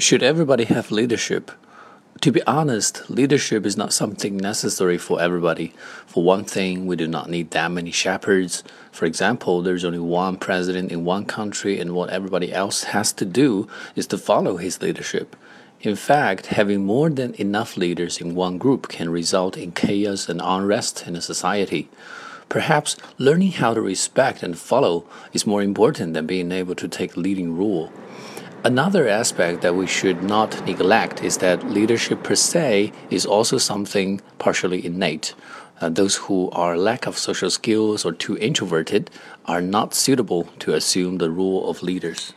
Should everybody have leadership? To be honest, leadership is not something necessary for everybody. For one thing, we do not need that many shepherds. For example, there's only one president in one country, and what everybody else has to do is to follow his leadership. In fact, having more than enough leaders in one group can result in chaos and unrest in a society. Perhaps learning how to respect and follow is more important than being able to take leading role. Another aspect that we should not neglect is that leadership per se is also something partially innate. Uh, those who are lack of social skills or too introverted are not suitable to assume the role of leaders.